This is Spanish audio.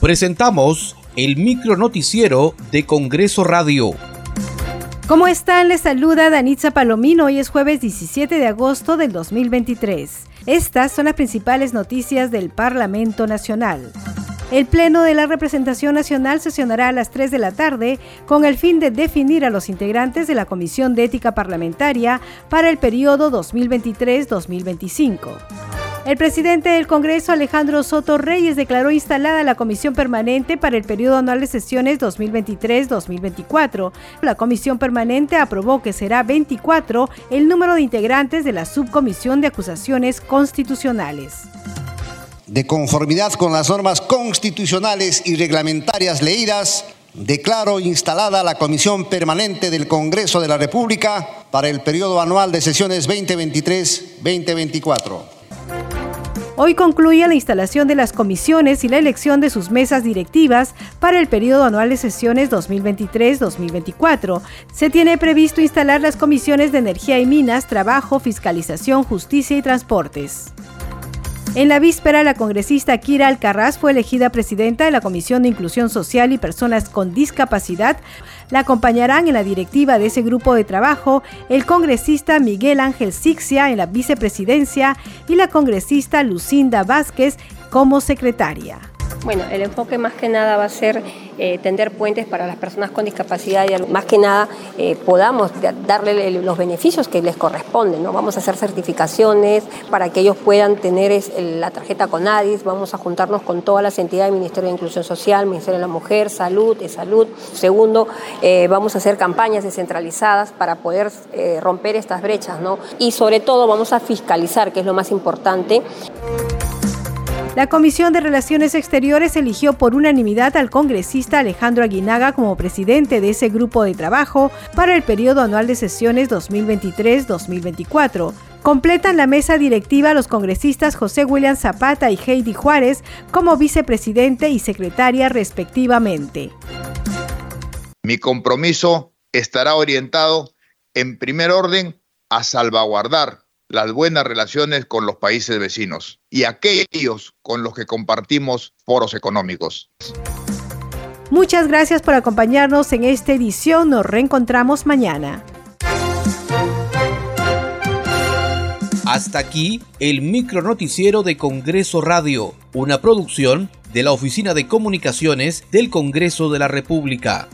Presentamos el micro noticiero de Congreso Radio. ¿Cómo están? Les saluda Danitza Palomino. Hoy es jueves 17 de agosto del 2023. Estas son las principales noticias del Parlamento Nacional. El Pleno de la Representación Nacional sesionará a las 3 de la tarde con el fin de definir a los integrantes de la Comisión de Ética Parlamentaria para el periodo 2023-2025. El presidente del Congreso, Alejandro Soto Reyes, declaró instalada la comisión permanente para el periodo anual de sesiones 2023-2024. La comisión permanente aprobó que será 24 el número de integrantes de la subcomisión de acusaciones constitucionales de conformidad con las normas constitucionales y reglamentarias leídas, declaro instalada la Comisión Permanente del Congreso de la República para el periodo anual de sesiones 2023-2024. Hoy concluye la instalación de las comisiones y la elección de sus mesas directivas para el periodo anual de sesiones 2023-2024. Se tiene previsto instalar las comisiones de energía y minas, trabajo, fiscalización, justicia y transportes. En la víspera, la congresista Kira Alcarraz fue elegida presidenta de la Comisión de Inclusión Social y Personas con Discapacidad. La acompañarán en la directiva de ese grupo de trabajo el congresista Miguel Ángel Sixia en la vicepresidencia y la congresista Lucinda Vázquez como secretaria. Bueno, el enfoque más que nada va a ser eh, tender puentes para las personas con discapacidad y más que nada eh, podamos darle los beneficios que les corresponden. ¿no? Vamos a hacer certificaciones para que ellos puedan tener la tarjeta CONADIS, vamos a juntarnos con todas las entidades del Ministerio de Inclusión Social, Ministerio de la Mujer, Salud, de Salud. Segundo, eh, vamos a hacer campañas descentralizadas para poder romper estas brechas. ¿no? Y sobre todo vamos a fiscalizar, que es lo más importante. La Comisión de Relaciones Exteriores eligió por unanimidad al congresista Alejandro Aguinaga como presidente de ese grupo de trabajo para el periodo anual de sesiones 2023-2024. Completan la mesa directiva los congresistas José William Zapata y Heidi Juárez como vicepresidente y secretaria respectivamente. Mi compromiso estará orientado, en primer orden, a salvaguardar las buenas relaciones con los países vecinos y aquellos con los que compartimos foros económicos. Muchas gracias por acompañarnos en esta edición. Nos reencontramos mañana. Hasta aquí el micro noticiero de Congreso Radio, una producción de la Oficina de Comunicaciones del Congreso de la República.